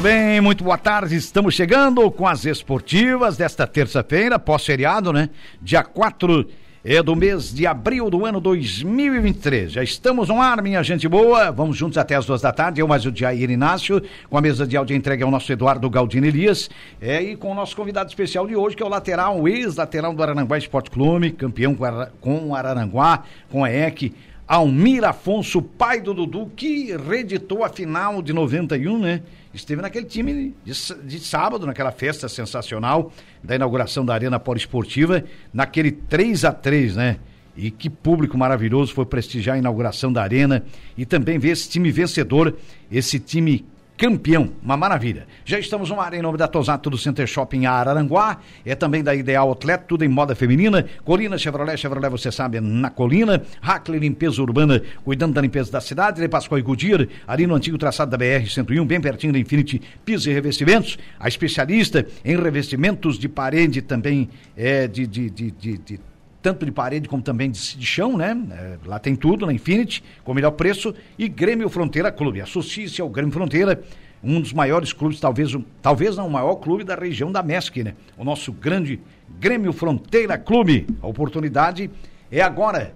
Muito bem, muito boa tarde. Estamos chegando com as esportivas desta terça-feira, pós-feriado, né? Dia 4 é do mês de abril do ano 2023. Já estamos no ar, minha gente boa. Vamos juntos até as duas da tarde. Eu, mais o Jair Inácio, com a mesa de áudio entregue ao nosso Eduardo Galdino Elias. É, e com o nosso convidado especial de hoje, que é o lateral, o ex-lateral do Araranguá Esporte Clube, campeão com o Araranguá, com a EC. Almir Afonso, pai do Dudu, que reeditou a final de 91, né? Esteve naquele time de, de, sábado, naquela festa sensacional da inauguração da Arena Poliesportiva, naquele 3 a 3 né? E que público maravilhoso foi prestigiar a inauguração da Arena e também ver esse time vencedor, esse time campeão, uma maravilha. Já estamos no ar em nome da Tosato do Center Shopping Araranguá, é também da Ideal Outlet, tudo em moda feminina, Colina Chevrolet, Chevrolet você sabe, é na Colina, Hackler Limpeza Urbana, cuidando da limpeza da cidade, de Pascoal e Goodyear, ali no antigo traçado da BR-101, bem pertinho da Infinity Pisos e Revestimentos, a especialista em revestimentos de parede também, é, de, de, de, de tanto de parede como também de, de chão, né? É, lá tem tudo na Infinity, com o melhor preço. E Grêmio Fronteira Clube. Associe-se ao Grêmio Fronteira, um dos maiores clubes, talvez, talvez não o maior clube da região da MESC, né? O nosso grande Grêmio Fronteira Clube. A oportunidade é agora.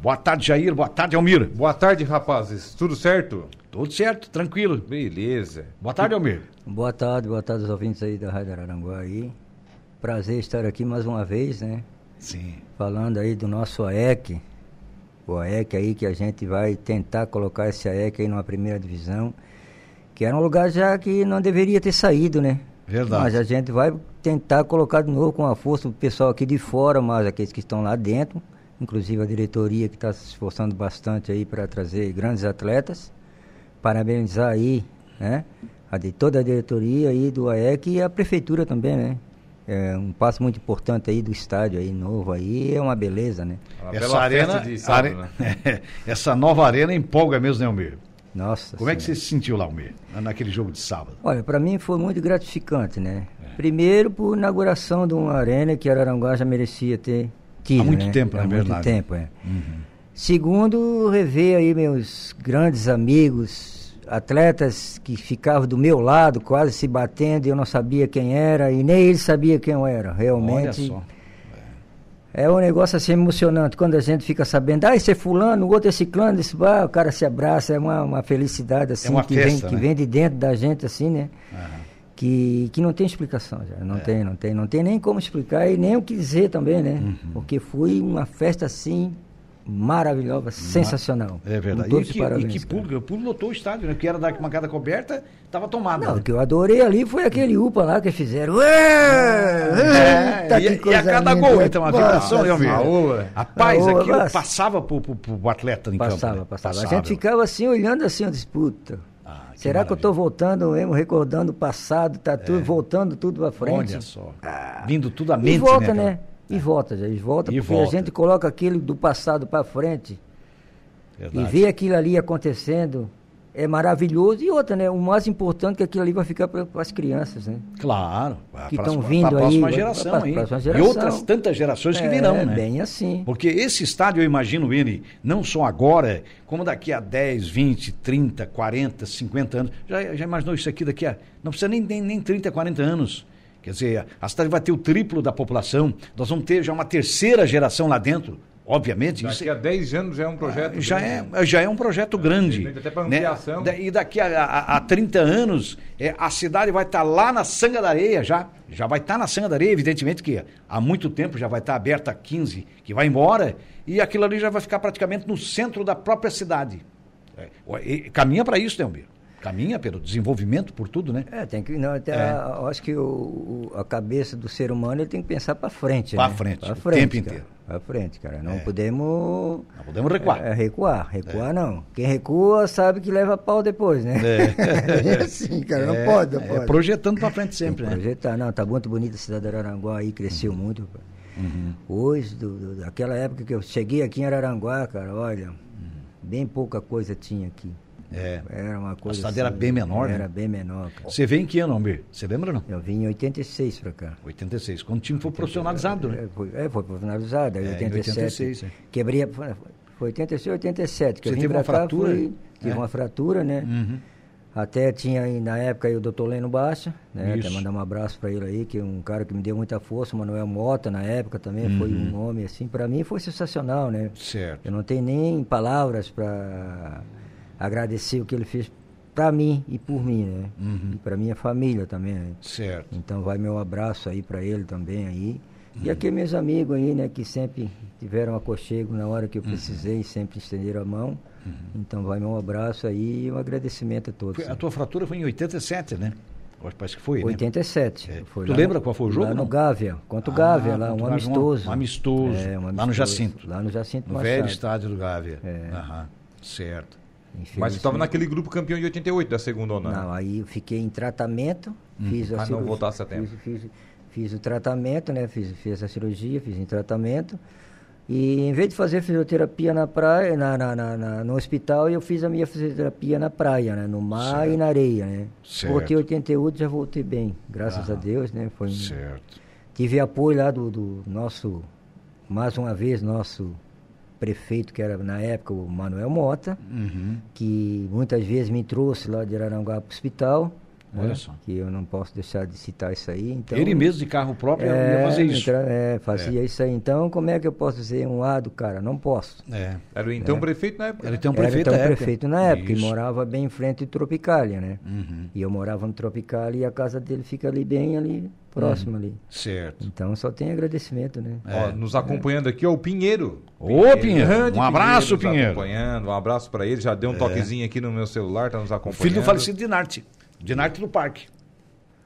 Boa tarde, Jair. Boa tarde, Almir. Boa tarde, rapazes. Tudo certo? Tudo certo, tranquilo. Beleza. Boa tarde, Almir. Boa tarde, boa tarde aos ouvintes aí da Rádio Araranguá aí. Prazer estar aqui mais uma vez, né? Sim. Falando aí do nosso AEC, o AEC aí que a gente vai tentar colocar esse AEC aí numa primeira divisão, que era um lugar já que não deveria ter saído, né? Verdade. Mas a gente vai tentar colocar de novo com a força do pessoal aqui de fora, mas aqueles que estão lá dentro, inclusive a diretoria que está se esforçando bastante aí para trazer grandes atletas. Parabenizar aí, né? A de toda a diretoria aí do AEC e a prefeitura também, né? É um passo muito importante aí do estádio aí novo aí, é uma beleza, né? Uma essa arena, sábado, né? essa nova arena empolga mesmo, né, Almir? Nossa. Como senhora. é que você se sentiu lá, Almir, naquele jogo de sábado? Olha, para mim foi muito gratificante, né? É. Primeiro por inauguração de uma arena que Araranguá já merecia ter tido, Há muito né? tempo, Há na muito verdade. tempo, é. Uhum. Segundo, rever aí meus grandes amigos, atletas que ficavam do meu lado, quase se batendo, e eu não sabia quem era, e nem ele sabia quem eu era. Realmente. Olha só. É um negócio assim emocionante, quando a gente fica sabendo, ah, esse é fulano, o outro é ciclano, esse, ah, o cara se abraça, é uma, uma felicidade assim, é uma que, festa, vem, né? que vem de dentro da gente, assim, né? Uhum. Que, que não tem explicação já, não É. tem, não tem, não tem nem como explicar e nem o que dizer também, né? Uhum. Porque foi uma festa assim maravilhosa, sensacional. É verdade. E que, e parabéns, que cara. público, o público lotou o estádio, né? Que era da arquibancada coberta, estava tomado. Não, né? o que eu adorei ali foi aquele UPA lá que fizeram. É, Eita, e, que e a cada linda. gol entra uma vibração, Almir? Senhora. Rapaz, Aoa, aquilo mas- passava pro, pro, pro atleta em Passava, campo. né? passava, A gente ficava assim, olhando assim, eu disse, puta. Ah, que será que eu maravilha. voltando mesmo, recordando o passado, tá tudo, voltando tudo pra frente? Olha só. Vindo tudo à mente, E volta, né? né? E volta, já, e volta, E porque volta. a gente coloca aquilo do passado pra frente Verdade. e vê aquilo ali acontecendo, é maravilhoso. E outra, né? O mais importante é que aquilo ali vai ficar para as crianças, né? Claro. Que pra- tão pra- vindo aí, geração pra- pra aí. próxima E geração. outras tantas gerações que é, virão, né? bem assim. Porque esse estádio, eu imagino ele, não só agora, como daqui a 10, 20, 30, 40, 50 anos. Já, já imaginou isso aqui daqui a. Não precisa nem, nem, nem 30, 40 anos. Quer dizer, a cidade vai ter o triplo da população. Nós vamos ter já uma terceira geração lá dentro. Obviamente, isso Daqui a 10 anos já é um projeto. já grande. é, já é um projeto grande. tem até pra né? ampliação. Da- E daqui a, a, a 30 anos, é, a cidade vai estar lá na Sanga da Areia já. Já vai estar na Sanga da Areia, evidentemente que há muito tempo já vai estar aberta a 15, que vai embora, e aquilo ali já vai ficar praticamente no centro da própria cidade. É, caminha para isso, né, Almir? Caminha pelo desenvolvimento, por tudo, né? É, tem que. Não, até É. a- acho que o, o- a cabeça do ser humano ele tem que pensar para frente. Pra né? frente, Pra o frente, tempo cara. inteiro. Pra frente, cara. Não É. podemos. Não podemos recuar. É, recuar. Recuar não. Quem recua sabe que leva pau depois, né? É, assim, cara. Não É, pode, não é pode. projetando pra frente sempre, né? projetar. Não, tá muito bonita a cidade de Araranguá aí, cresceu muito. pá. Uhum. Hoje, do, do- daquela época que eu cheguei aqui em Araranguá, cara, olha, bem pouca coisa tinha aqui. É. Era uma coisa. cidade era bem menor, né? Era bem menor, cara. Você vem em que ano, Almir? Você lembra ou não? Eu vim em 86 pra cá. 86, quando o time foi profissionalizado, né? É, foi, é, foi profissionalizado, É, em 87. 86, é. Quebrei, a- foi foi 86, 87, que Você eu vim teve uma cá, fratura? fui- tive É. uma fratura, né? Uhum. Até tinha aí, na época aí o doutor Leno Baixa, né? Isso. Até mandar um abraço para ele aí, que é um cara que me deu muita força, o Manuel Mota na época também, foi Uhum. um nome assim, para mim foi sensacional, né? Certo. Eu não tenho nem palavras para agradecer o que ele fez para mim e por mim, né? Uhum. E para minha família também, né? Certo. Então vai meu abraço aí para ele também aí. Uhum. E aqui meus amigos aí, né, que sempre tiveram aconchego na hora que eu precisei, sempre estenderam a mão. Então vai meu abraço aí e um agradecimento a todos. Foi- a né? tua fratura foi em 87, né? Parece que foi, né? 87. É. Foi Tu lá lembra no- qual foi o jogo, Lá não? no Gávea, contra o Ah, Gávea, lá, contra um o Gávea, um- amistoso. um amistoso, É, um lá no amistoso. Jacinto. Lá no Jacinto No velho Machado. estádio do Gávea. É. Aham. Certo. Mas você estava naquele grupo campeão de 88 da segunda onda. né? Não, aí eu fiquei em tratamento, fiz a Ah, não cirurgia- voltasse a tempo. Fiz, fiz, fiz o tratamento, né? Fiz, fiz a cirurgia, fiz em tratamento. E em vez de fazer fisioterapia na praia, na, na, na- na- no hospital, eu fiz a minha fisioterapia na praia, né? No mar Certo. e na areia, né? Certo. Voltei em 88, já voltei bem, graças a Aham. Deus, né? Foi Certo. Tive apoio lá do, do nosso, mais uma vez, nosso prefeito, que era na época o Manuel Mota, Uhum. que muitas vezes me trouxe lá de Araranguá para o hospital. Olha né, só. Que eu não posso deixar de citar isso aí. Então, Ele mesmo de carro próprio é, ia fazer isso. entra- é, fazia isso aí. Então, como é que eu posso dizer um lado, cara? Não posso. É. Era o então prefeito na época. Ele né? tem um Era prefeito então prefeito na época, Isso. e morava bem em frente do Tropicália, né? Uhum. E eu morava no Tropicália e a casa dele fica ali bem ali, próximo ali. Certo. Então só tem agradecimento, né? Ó, nos acompanhando aqui, ó, o Pinheiro. Ô, Pinheiro, grande um abraço, nos Pinheiro. acompanhando, um abraço pra ele. Já deu um toquezinho aqui no meu celular, tá nos O acompanhando. filho do falecido Dinarte. Dinarte do Parque.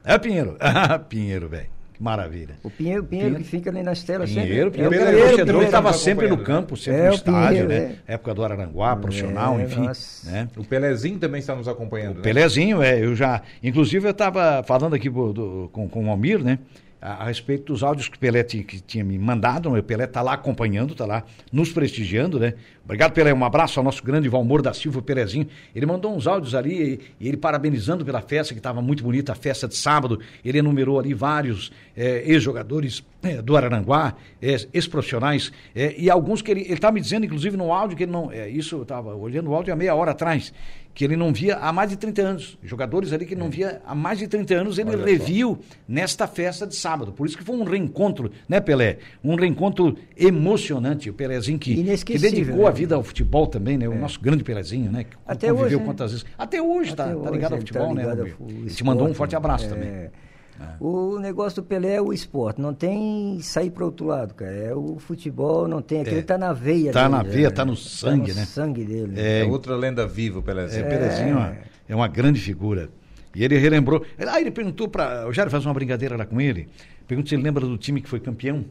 É, Pinheiro? Ah, Pinheiro, velho. Maravilha. O Pinheiro, o Pinheiro, Pinheiro. que fica ali nas telas Pinheiro, sempre. Pinheiro, é o Pinheiro, torcedor que Pinheiro estava sempre no campo, sempre É, no estádio, Pinheiro, né? Época do Araranguá, profissional, É, enfim. nossa. Né? O Pelezinho também está nos acompanhando, O né? Pelezinho, é, eu já. Inclusive, eu estava falando aqui do- do- com, com o Almir, né? A, a respeito dos áudios que o Pelé tinha, que tinha me mandado. né, O Pelé está lá acompanhando, está lá nos prestigiando, né? Obrigado, Pelé. Um abraço ao nosso grande Valmor da Silva, o Pelezinho. Ele mandou uns áudios ali, e, e ele parabenizando pela festa, que estava muito bonita, a festa de sábado. Ele enumerou ali vários eh, ex-jogadores eh, do Araranguá, eh, ex-profissionais, e alguns que ele estava me dizendo, inclusive, no áudio, que ele não. isso eu estava olhando o áudio há meia hora atrás, que ele não via há mais de 30 anos. Jogadores ali que ele não via há mais de 30 anos, ele Olha só. reviu nesta festa de sábado. Por isso que foi um reencontro, né, Pelé? Um reencontro emocionante. O Pelézinho que, que dedicou vida ao futebol também, né? O nosso grande Pelezinho, né? Que Até conviveu hoje, né? quantas vezes. Até hoje, tá, Até tá hoje ligado ao tá futebol, né? ligado Rubinho? ao Ele te esporte, mandou um forte abraço é. também. O negócio do Pelé é o esporte, não tem sair para outro lado, cara. É o futebol, não tem. Aquele É. tá na veia Tá dele. na veia, né? tá no sangue, tá no né? sangue dele. É, É outra lenda viva, o É, Pelezinho. Pelezinho ó, é uma grande figura. E ele relembrou. Ah, ele perguntou para. O Jair faz uma brincadeira lá com ele. Pergunta se ele lembra do time que foi campeão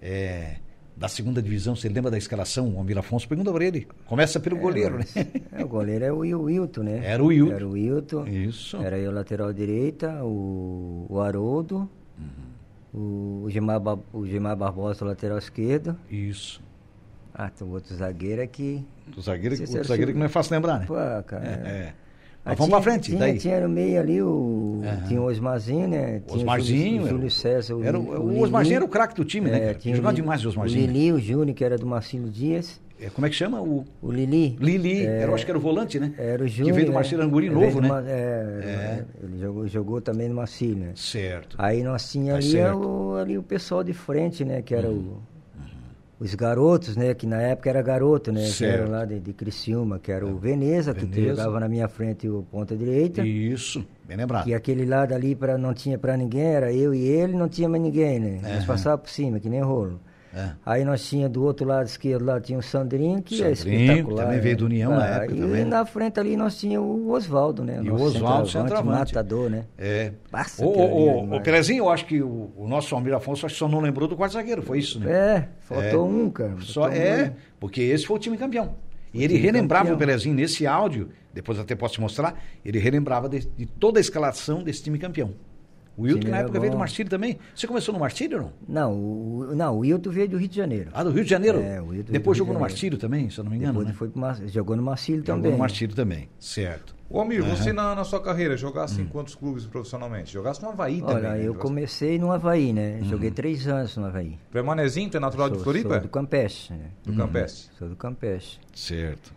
é, da segunda divisão. Ele lembra da escalação, o Amir Afonso. Pergunta para ele. Começa pelo goleiro, mas- né? É, o goleiro é o Wil- Wilton, né? Era o Wilton. Era o Wilton. Isso. Era eu lateral direita, o, o Haroldo, Uhum. o, Gilmar, Ba- o Gilmar Barbosa, lateral esquerdo. Isso. Ah, tem outro zagueiro aqui. O zagueiro, Esse o era o zagueiro que não é fácil lembrar, né? Pô, cara. É, é. Ah, Mas vamos tinha- pra frente. Tinha, daí. tinha no meio ali o. Aham. Tinha o Osmarzinho, né? Tinha Osmarzinho. O Júlio, o César. O, era, o, o. Osmarzinho era o craque do time, né? É, tinha o Jogava demais o O Osmarzinho. Lili, o Júnior, que era do Marcílio Dias. É, como é que chama? O O Lili. Lili. É, Era, acho que era o volante, né? Era o Que Júnior. veio do é. Marcelo Anguri Veio novo, né? É, É. ele jogou, jogou também no Marcílio, né? Certo. Aí nós tinha Tá ali, o, ali o pessoal de frente, né? Que era Uhum. o, os garotos, né? Que na época era garoto, né? Que Certo. era lá de, de Criciúma, que era o Veneza, que Veneza. jogava na minha frente o ponta direita. Isso. Bem lembrado. Que aquele lado ali pra, não tinha pra ninguém, era eu e ele, não tinha mais ninguém, né? Nós Aham. passava por cima, que nem rolo. É. Aí nós tinha do outro lado esquerdo lá tinha o Sandrinho, que é Sandrinho, espetacular. também veio né? do União na Ah, época E também. na frente ali nós tinha o Oswaldo, né? E o Oswaldo, centroavante, matador, né? É. Passa ô, ô, mas- Pelezinho, eu acho que o, o nosso Almir Afonso acho que só não lembrou do quarto zagueiro, foi isso, né? É, faltou É. um, cara. Só é, um. porque esse foi o time campeão. E ele relembrava campeão. o Pelezinho nesse áudio, depois até posso te mostrar, ele relembrava de, de toda a escalação desse time campeão. O Wilton time na era época veio do bom. Marcílio também. Você começou no Marcílio ou não? Não, o, não, o Wilton veio do Rio de Janeiro. Ah, do Rio de Janeiro? É, o do Depois Rio jogou de no. Marcílio também, se eu não me engano, Depois né? foi pro Mar... jogou no Marcílio Jogou também. no Marcílio também, certo. Ô, Almir, você na, na sua carreira jogasse em quantos clubes profissionalmente? Jogasse no Havaí também. Olha, né? eu comecei no Havaí, né? Uhum. Joguei três anos no Havaí. Tu é manezinho, tu é natural de Sou- Floripa? Sou do Campeche, né? Do Campestre. Sou do Campeche. Certo.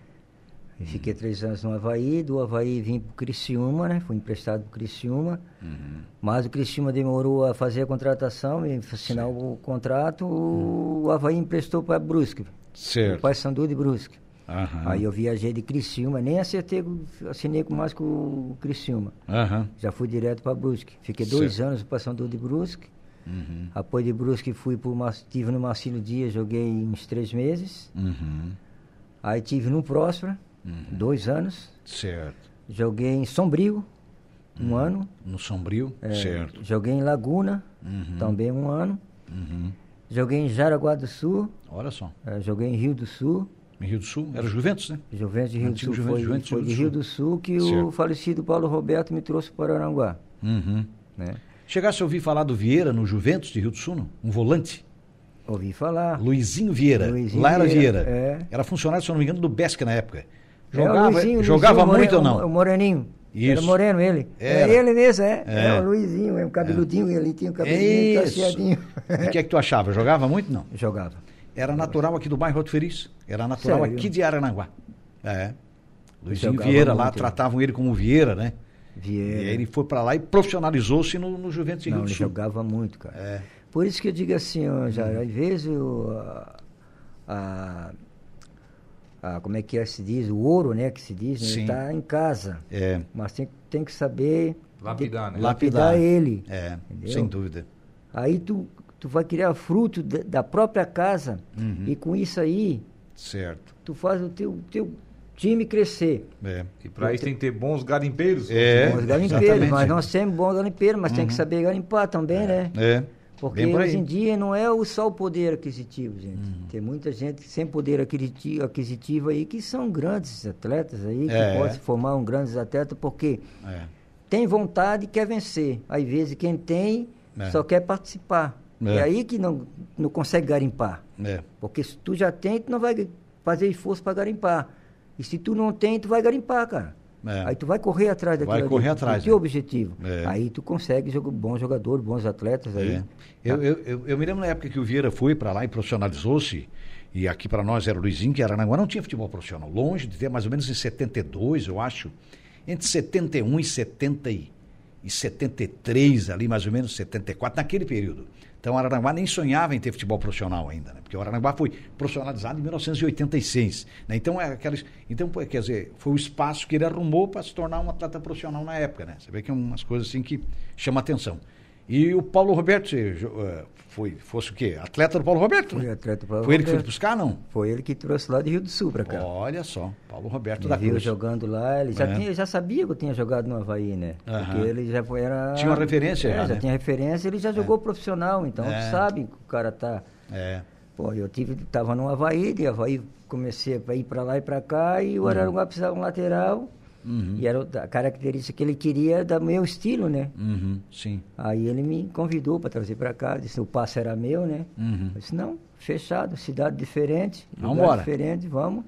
E fiquei três anos no Havaí, do Havaí vim pro Criciúma, né? Fui emprestado pro Criciúma. Mas o Criciúma demorou a fazer a contratação, e assinar o contrato, o Havaí emprestou para Brusque. Certo. O Paysandu de Brusque. Aí eu viajei de Criciúma, nem acertei, assinei com mais com o Criciúma. Já fui direto para Brusque. Fiquei dois Certo. anos no Paysandu de Brusque. Uhum. Após de Brusque fui pro Mar- tive no Marcílio Dias, joguei uns três meses. Uhum. Aí tive no Próspera, dois anos. Certo. Joguei em Sombrio, um ano. No Sombrio, É, certo. Joguei em Laguna, Uhum. também um ano. Uhum. Joguei em Jaraguá do Sul, Olha só. eh, joguei em Rio do Sul. Em Rio do Sul, era Juventus, né? Juventus de Rio do Antigo Sul Juventus, foi, Juventus foi Rio de do Rio Sul. do Sul que Certo. o falecido Paulo Roberto me trouxe para Aranguá. Uhum. Né? Chegasse a ouvir falar do Vieira no Juventus de Rio do Sul, não? um volante? Ouvi falar. Luizinho Vieira. Luizinho Lá era Vieira. Vieira, é. Era funcionário, se eu não me engano, do Besque na época. É, o Jogava, Luizinho, o jogava Luizinho, muito o ou more- O não? Moreninho. Era Isso. moreno ele. Era. É ele mesmo, é. É. É, o Luizinho, é, o cabeludinho, ele tinha o É cabeludinho isso. cacheadinho. O que é que tu achava? Jogava muito, não? Jogava. Era natural aqui do bairro Alto Feliz. Era natural Sério? aqui de Aranaguá. É. Luizinho Jogava Vieira, lá tratavam ele como Vieira, né? Vieira. E aí ele foi pra lá e profissionalizou-se no, no Juventus Não, Rio do ele Sul. jogava muito, cara. É. Por isso que eu digo assim, ó, já, às vezes o, a, a- a- como é que é, se diz, o ouro, né, que se diz, né, está em casa. É. Mas tem, tem que saber Lapidar, de- né? lapidar ele. É, entendeu? sem dúvida. Aí tu, tu vai criar fruto da, da própria casa Uhum. e com isso aí Certo. tu faz o teu, teu time crescer. É. E pra isso tem que ter bons garimpeiros. É. Bons garimpeiros, exatamente. Uhum. mas nós temos bons garimpeiros, mas tem que saber garimpar também, né? É. Porque por hoje em dia não é só o poder aquisitivo, gente. Uhum. Tem muita gente sem poder aquisitivo, aquisitivo aí que são grandes atletas aí, que É. podem se formar um grandes atletas porque É. tem vontade e quer vencer. Às vezes quem tem É. só quer participar. É. É aí que não, não consegue garimpar. É. Porque se tu já tem, tu não vai fazer esforço para garimpar. E se tu não tem, tu vai garimpar, cara. É. Aí tu vai correr atrás daquilo Vai ali, correr do atrás, teu né? objetivo. É. Aí tu consegue jogar bons jogadores, bons atletas aí. É. Eu, eu, eu, eu me lembro na época que o Vieira foi para lá e profissionalizou-se, e aqui para nós era o Luizinho, que era Aranaguá, não tinha futebol profissional. Longe de ter, mais ou menos em 72, eu acho. Entre 71 e 70 e, e 73, ali mais ou menos, 74, naquele período. Então, o Aranaguá nem sonhava em ter futebol profissional ainda, né? Porque o Aranaguá foi profissionalizado em 1986. Né? Então, é aquelas, então, quer dizer, foi o espaço que ele arrumou para se tornar um atleta profissional na época, né? Você vê que é umas coisas assim que chamam atenção. E o Paulo Roberto você, eh, foi, fosse o quê? Atleta do Paulo Roberto? Foi atleta do Paulo Foi ele que foi Roberto. buscar, não? Foi ele que trouxe lá de Rio do Sul pra cá. Olha só, Paulo Roberto Me da viu Cruz. jogando lá, ele já, É. tinha, já sabia que eu tinha jogado no Havaí, né? Porque ele já foi, era... Tinha uma referência é, já, né? tinha referência, ele já jogou profissional, então É. sabe que o cara tá... É, Pô, eu tive, tava no Havaí, de Havaí comecei a ir pra lá e pra cá, e o Araranguá precisava de um lateral, uhum, e era a característica que ele queria do meu estilo, né? uhum, sim. Aí ele me convidou para trazer para cá, disse o passe era meu, né? Uhum. Eu disse, não, fechado, cidade diferente, lugar embora. diferente, vamos.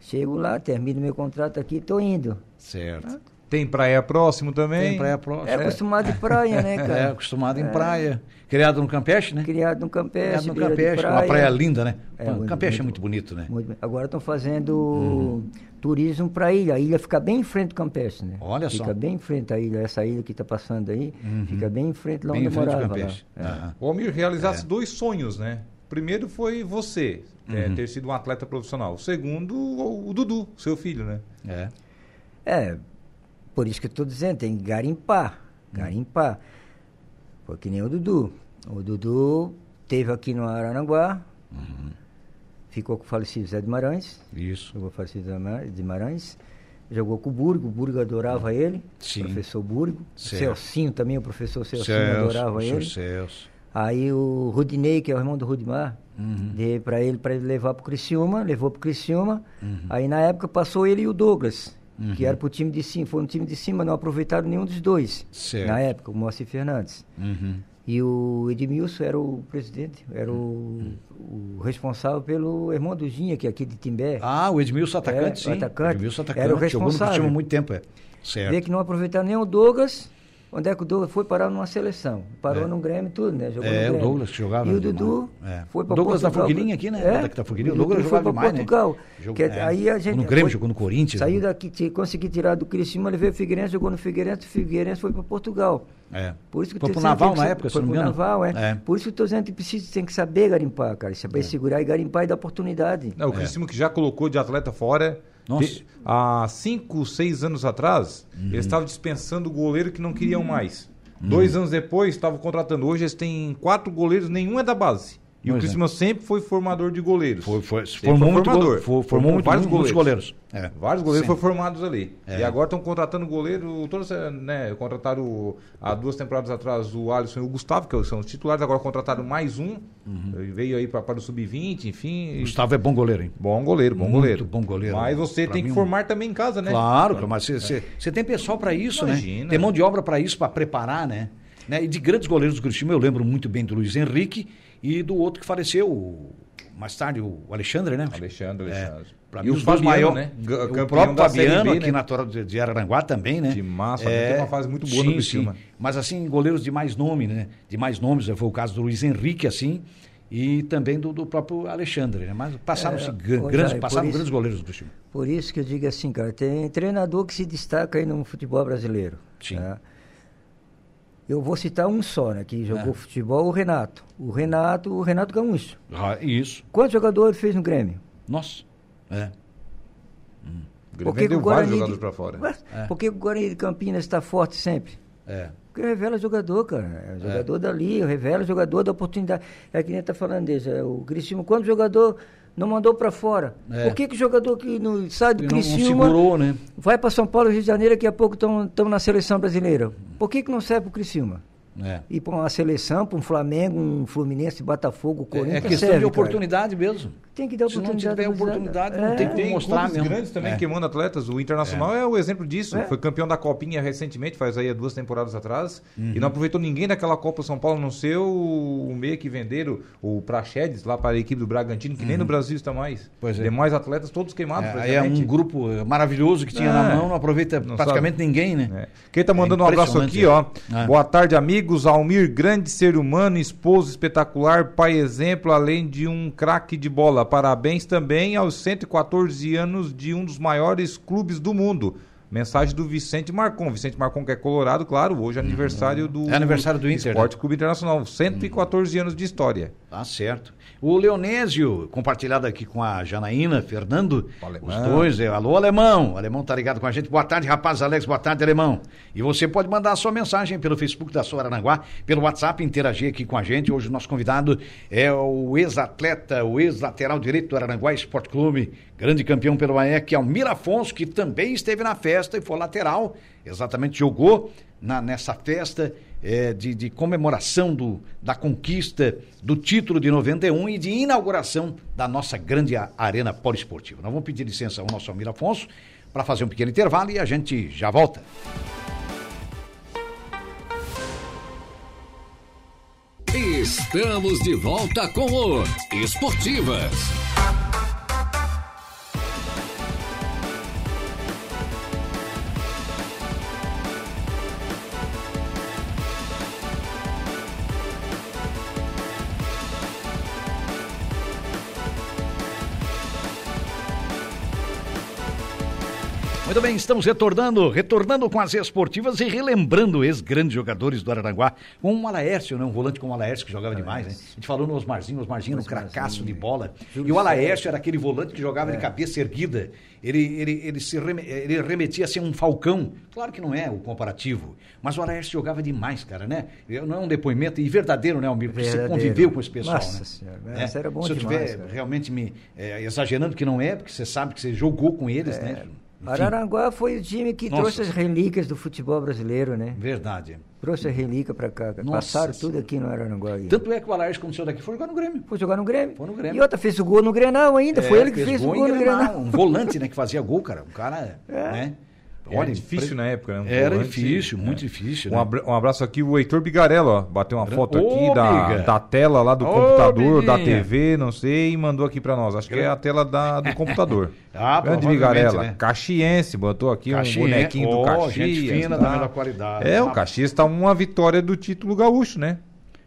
Chego lá, termino meu contrato aqui, tô indo. Certo. Tem praia próximo também. Tem praia próxima. É acostumado de praia, né, cara? É, acostumado em praia. Criado no Campeche, né? Criado no Campeche, Criado no Campeche, uma praia linda, né? É, Pô, muito- Campeche é muito- muito bonito, né? Muito. Agora estão fazendo turismo para a ilha. A ilha fica bem em frente do Campeche, né? Olha fica só. bem em frente à ilha. Essa ilha que está passando aí, fica bem em frente lá Bem onde em eu frente do morava. lá. Campeche. É. Aham. O Almir realizasse É. dois sonhos, né? Primeiro foi você, é, Uhum. ter sido um atleta profissional. O segundo, o, o Dudu, seu filho, né? É. É, por isso que eu estou dizendo, tem que garimpar. Garimpar. Foi que nem o Dudu. O Dudu teve aqui no Araranguá, Ficou com o falecido Zé de Marães. Isso. Jogou com o falecido de Marães. Jogou com o Burgo, o Burgo adorava ele. Sim. Professor Burgo. Celcinho também, o professor Celcinho Celso, adorava ele. Celso. Aí o Rudinei, que é o irmão do Rudimar, Uhum. dei para ele para ele levar pro Criciúma, levou pro Criciúma. Uhum. Aí na época passou ele e o Douglas, que era pro time de cima, foi no time de cima, não aproveitaram nenhum dos dois. Certo. Na época, o Moacir Fernandes. Uhum. E o Edmilson era o presidente, era o, o responsável pelo irmão do Ginha, que é aqui de Timbé. Ah, o Edmilson atacante, É, o sim. atacante. Edmilson Era atacante. o Jogou no responsável. Curitiba há muito tempo, é. Certo. Vê que não aproveitaram nem o Douglas. Onde é que o Douglas foi parar numa seleção? Parou É. no Grêmio e tudo, né? Jogou É, no o Grêmio. Douglas que jogava E o. Dudu É. foi para Douglas da Portugal. Fogueirinha aqui, né? É. Daqui da Fogueirinha. O O Douglas foi jogava para né? Portugal. Jogou- Que é. Aí a gente Jogou no Grêmio, foi- jogou no Corinthians. Saiu né? daqui, consegui tirar do Criciúma, levei o Figueirense, jogou no Figueirense, o Figueirense foi para Portugal. É. Por isso que Foi pro Naval na época, se foi não me pro engano. Naval, é. É. Por isso que eu dizendo que precisa, tem que saber garimpar, cara. Saber segurar e garimpar e dar oportunidade. O Criciúma que já colocou de atleta fora. Nossa. te- há cinco, seis anos atrás, eles estavam dispensando o goleiro que não queriam mais. Dois anos depois, estavam contratando. Hoje eles têm quatro goleiros, nenhum é da base. E o Pois é. Sempre foi formador de goleiros. Foi, foi, formou foi muito formador. for- formou muito, vários goleiros. goleiros. É. Vários goleiros foram formados ali. É. E agora estão contratando goleiro, todos, né, contrataram há duas temporadas atrás o Alisson e o Gustavo, que são os titulares, agora contrataram mais um, veio aí para o Sub-20, enfim. e- Gustavo é bom goleiro, hein? Bom goleiro, bom Muito goleiro. bom goleiro. Mas você Pra tem que um- formar também em casa, né? Claro, claro, mas você tem pessoal para isso, né? Imagina. Tem mão de obra para isso, para preparar, né? né? E de grandes goleiros do Cristiano, eu lembro muito bem do Luiz Henrique e do outro que faleceu, mais tarde, o Alexandre, né? Alexandre, É, Alexandre. Pra E mim, o os dois Fabiano, maiores. né? O próprio Fabiano, B, aqui né? natural de, de Araranguá também, né? De massa, tem uma fase muito boa no sim, Criciúma. sim. Mas assim, goleiros de mais nome, né? De mais nomes, foi o caso do Luiz Henrique, assim, e também do, do próprio Alexandre, né? Mas passaram-se É, grandes, passaram isso- grandes goleiros do Cristiano. Por isso que eu digo assim, cara, tem treinador que se destaca aí no futebol brasileiro. Sim. tá? Eu vou citar um só, né? Que jogou É. futebol, o Renato. O Renato, o Renato Gaúcho. Ah, isso. Quantos jogadores ele fez no Grêmio? Nossa. É. Ele Por que que vendeu o vários Guarani jogadores de- fora. Mas É. Por que o Guarani de Campinas está forte sempre? É. Porque revela jogador, cara. É o jogador dali, revela jogador da oportunidade. É que nem tá falando desse, é, o Criciúma, quanto jogador não mandou para fora? É. Por que, que o jogador que não sai do E não, não Criciúma segurou, né? vai para São Paulo e Rio de Janeiro, daqui a pouco estão na seleção brasileira? Por que, que não serve para o Criciúma? É. E para uma seleção, para um Flamengo, um Fluminense, Botafogo, Corinthians. É questão serve, de cara. oportunidade mesmo. Tem que dar Se não oportunidade. tiver oportunidade, gurizada. não tem É. como mostrar mesmo. grandes também É. queimando atletas. O Internacional é, o exemplo disso. É. Foi campeão da Copinha recentemente, faz aí há duas temporadas atrás. Uhum. E não aproveitou ninguém daquela Copa São Paulo, a não ser o, o meia que venderam, o Praxedes, lá para a equipe do Bragantino, que nem no Brasil está mais. Uhum. Pois é. Demais atletas, todos queimados. É, aí é um grupo maravilhoso que tinha É. na mão, não aproveita Não praticamente sabe. ninguém, né? É. Quem tá mandando um abraço aqui, ó. É. Boa tarde, amigos. Almir, grande ser humano, esposo espetacular, pai exemplo, além de um craque de bola. Parabéns também aos 114 anos de um dos maiores clubes do mundo. Mensagem do Vicente Marcon. Vicente Marcon, que é colorado, claro, hoje é aniversário do, É aniversário do Inter, Esporte né? Clube Internacional. 114 anos de história. Tá certo. O Leonésio, compartilhado aqui com a Janaína, Fernando, O alemão. os dois, é, alô alemão, o alemão tá ligado com a gente, boa tarde rapaz, Alex, boa tarde alemão, e você pode mandar a sua mensagem pelo Facebook da sua Aranguá, pelo WhatsApp, interagir aqui com a gente, hoje o nosso convidado é o ex-atleta, o ex-lateral direito do Aranguá Esporte Clube, grande campeão pelo AEC, Almir Afonso, que também esteve na festa e foi lateral, exatamente jogou na, nessa festa é, de, de comemoração do, da conquista do título de 91 e de inauguração da nossa grande arena poliesportiva. Nós vamos pedir licença ao nosso Almir Afonso para fazer um pequeno intervalo e a gente já volta. Estamos de volta com o Esportivas. Muito bem, estamos retornando, retornando com as esportivas e relembrando ex-grandes jogadores do Araranguá, com o Alaércio, né? um volante como o Alaércio que jogava demais, né? A gente falou no Osmarzinho, Osmarzinho era um cracaço de bola. E o Alaércio era aquele volante que jogava de cabeça erguida. Ele, ele, ele, se ele remetia a ser um falcão. Claro que não é o comparativo, mas o Alaércio jogava demais, cara, né? Não é um depoimento, e verdadeiro, né, Almir? Porque você conviveu com esse pessoal, Nossa né? Senhora, É. essa era bom Se eu estiver realmente me é, exagerando que não é, porque você sabe que você jogou com eles, É. né? Enfim, Araranguá foi o time que Nossa. trouxe as relíquias do futebol brasileiro, né? Verdade. Trouxe a relíquia pra cá. Nossa Passaram Senhora. tudo aqui no Araranguá. aí. Tanto é que o quando saiu daqui, foi jogar no Grêmio. Foi jogar no Grêmio. Foi no Grêmio. E outra, fez o gol no Grenal ainda. foi É, ele que fez, o gol no Grenal. Grenal. Um volante, né, que fazia gol, cara. Um cara, né? Olha, difícil na época, né? Um Era volante, difícil, né? muito difícil. Um, né? um abraço aqui, o Heitor Bigarella, ó. Bateu uma foto Ô, aqui da, da tela lá do Ô, computador, da. TV, não sei, e mandou aqui pra nós. Acho que é a tela da, do computador. Ah, Grande provavelmente, Bigarella. né? Caxiense, botou aqui Caxiense. um bonequinho do Ó, Caxias. gente fina, tá? da melhor qualidade. É, o Caxias tá uma vitória do título gaúcho, né?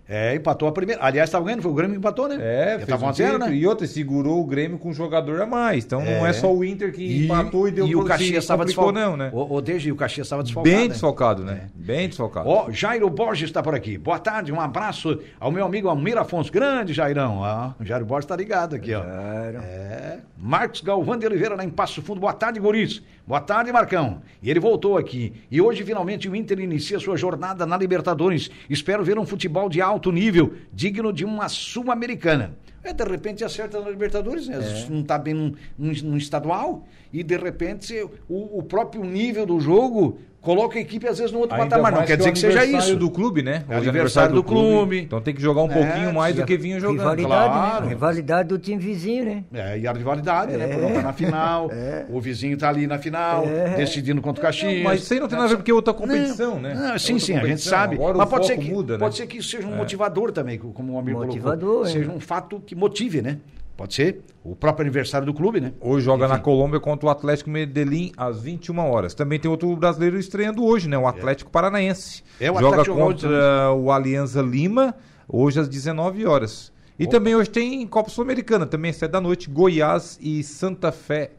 É, empatou a primeira. Aliás, estava ganhando, foi o Grêmio que empatou, né? É, fez um 1 a 0, título, né? E outra, segurou o Grêmio com um jogador a mais. Então não É. é só o Inter que empatou e deu e o Caxias estava desfalcado. não, né? O, o, desde o Caxias estava desfalcado. Bem né? desfalcado, né? Bem desfalcado. Ó, Jairo Borges está por aqui. Boa tarde, um abraço ao meu amigo Almir Afonso. Grande, Jairão. Ó, o Jairo Borges está ligado aqui, ó. Jairo. É. Marcos Galvão de Oliveira, lá em Passo Fundo. Boa tarde, Guris. Boa tarde, Marcão. E ele voltou aqui. E hoje, finalmente, o Inter inicia sua jornada na Libertadores. Espero ver um futebol de alto nível, digno de uma Sul-Americana. É, de repente acerta na Libertadores, né? Vezes não está bem num, num- num estadual, e de repente o, o próprio nível do jogo coloca a equipe às vezes no outro Ainda patamar. Não quer que é dizer o que seja isso. do clube, né? É Hoje aniversário do clube. Então tem que jogar um É, pouquinho mais do que vinha jogando. Rivalidade, Claro. né? Rivalidade do time vizinho, né? É, e a rivalidade, né? É. Por não estar na final, o vizinho tá ali na final, É. decidindo contra o Caxias. Mas isso aí não tem nada a ver porque é outra competição, Não, né? não, É sim, outra sim, a gente sabe. Agora mas o pode ser, que, muda, pode né? ser que isso seja um motivador também, como o amigo Motivador, colocou. é. Seja um fato que motive, né? Pode ser o próprio aniversário do clube, né? Hoje joga na Colômbia contra o Atlético Medellín às 21 horas. Também tem outro brasileiro estreando hoje, né? O Atlético Paranaense. É, o joga Atlético contra o Alianza Lima hoje às 19 horas. E também hoje tem Copa Sul-Americana, também às 7 da noite, Goiás e Santa Fé.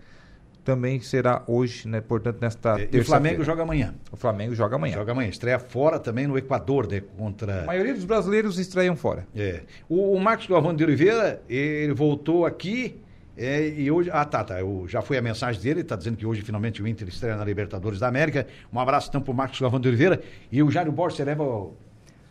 Também será hoje, né? Portanto, nesta E o. Flamengo joga amanhã. O Flamengo joga amanhã. Joga amanhã. Estreia fora também no Equador, né? Contra. A maioria dos brasileiros estreiam fora. É. O, o Marcos Galvão de Oliveira, ele voltou aqui é, e hoje. Ah, tá, tá. Eu, já foi a mensagem dele, está dizendo que hoje finalmente o Inter estreia na Libertadores da América. Um abraço então pro Marcos Galvão de Oliveira. E o Jairo Borges, você leva.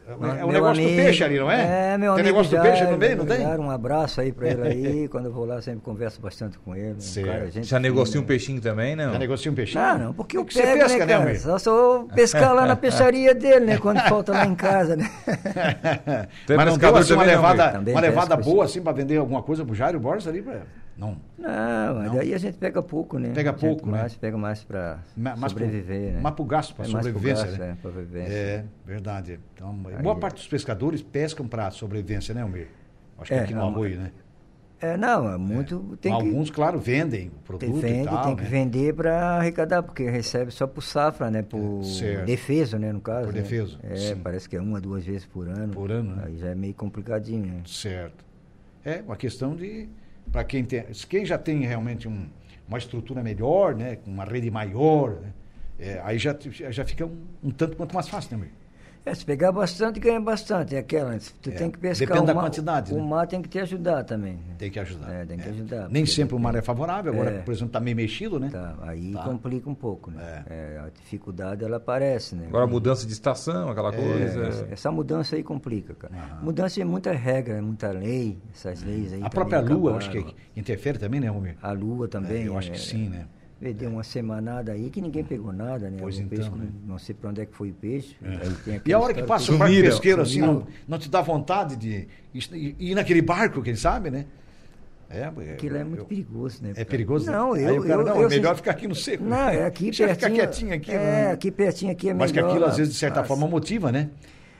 É o Meu negócio do amigo- peixe ali, não é? É, meu tem amigo negócio do Jairo, peixe também, não tem? Um abraço aí pra ele aí. Quando eu vou lá, sempre converso bastante com ele. Um cara, gente Já negocia um peixinho também, não? Já negocia um peixinho? Ah, não, porque eu É que você pego, pesca, né, né? Só sou pescar lá na peixaria dele, né? Quando falta lá em casa, né? É Mas não deu assim, uma levada, uma levada boa assim pra vender alguma coisa pro Jairo Borges ali? Pra... Não. Não, mas daí a gente pega pouco, né? Pega pouco, né? mais, Pega mais pra Ma- mais pro- sobreviver, né? mais pro gasto, pra É sobrevivência, gasto, né? é, sobrevivência. É, verdade. Então, Aí- boa parte dos pescadores pescam para sobrevivência, né, Almir? Acho que É, aqui no não, Arroio, né? É, não, é muito. Tem que, Alguns, claro, vendem o produto vende, e tal, tem né? que vender para arrecadar, porque recebe só por safra, né? Por Certo. defeso, né? No caso. Por né? defeso, É, sim. parece que é uma, duas vezes por ano. Por ano, né? Aí já é meio complicadinho, né? Certo. É uma questão de... Para quem tem... Quem já tem realmente um- uma estrutura melhor, né? Uma rede maior, né? É, aí já, já fica um, um tanto quanto mais fácil, né, Almir? É, se pegar bastante, ganha bastante. É aquela, tu É, tem que pescar. depende o da mar- quantidade, O né? mar tem que te ajudar também. Tem que ajudar. É, tem que ajudar, Nem sempre o mar é favorável, agora, É. por exemplo, está meio mexido, né? Tá, aí Tá. complica um pouco, né? É, a dificuldade ela aparece, né? Agora mudança de estação, aquela É, coisa. Essa, essa mudança aí complica, cara. Mudança é muita regra, muita lei, essas leis aí. A própria lua, acabaram. acho que interfere também, né, Romir? A lua também. É, eu acho que é, sim, né? Deu uma semanada aí que ninguém pegou nada, né? Pois então, peixe, né? não, sei pra onde é que foi o peixe. aí tem E a hora que passa o barco pesqueiro assim, não, não te dá vontade de ir, naquele barco, quem sabe, né? É, Aquilo é muito eu- perigoso, né? É perigoso? Não, Aí eu. o cara, eu, não, eu é melhor ficar aqui no seco. Não, é aqui eu pertinho. ficar quietinho aqui. É, né? aqui pertinho aqui é Mas que melhor. aquilo, às vezes, de certa Nossa. forma, motiva, né?